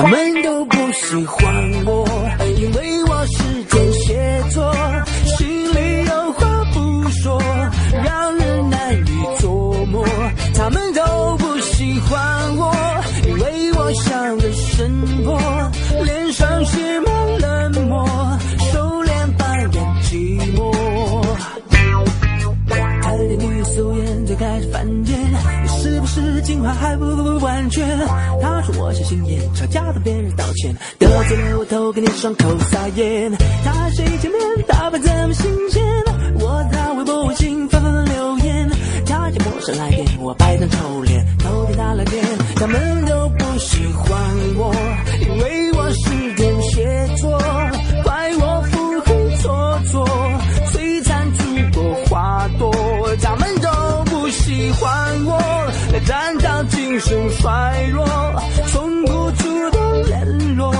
他们都不喜欢我，因为我是天蝎座，心里有话不说，让人难以琢磨。他们都不喜欢我，因为我像个神婆，脸上写满冷漠，收敛扮演寂寞。他的女素颜最开始犯贱，是不是进化还不完全？他说我小心眼，吵架的别人道歉，得罪了我都给你伤口撒盐。他谁见面打扮怎么新鲜？我在微博微信纷纷留言，他接陌生来电，我摆张臭脸，都给他来电，他们都不喜欢我，因为站长精神衰弱，从不主动联络，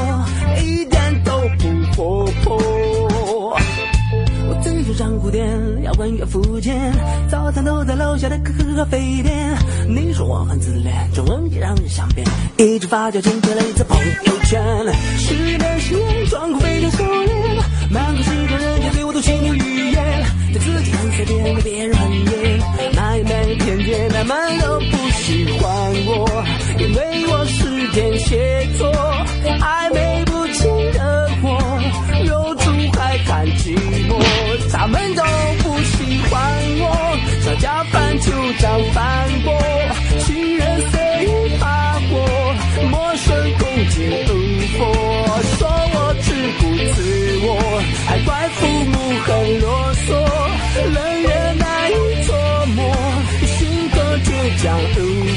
一点都不活泼。我最喜欢古典摇滚乐福建，早餐都在楼下的可可咖啡店。你说我很自恋，中文也让人想变，一直发酵进推了一次朋友圈。十年十年，状况非常熟练，满口是中人家对我都心有语言，对自己很随便，对别人很严，那也没偏见，他们天蝎座，暧昧不清的我，有出汗看寂寞，他们都不喜欢我，吵架翻旧账，反驳，情人随意发火，陌生空间灯火，说我只顾自我，还怪父母很啰嗦，冷月难以琢磨，性格倔强如。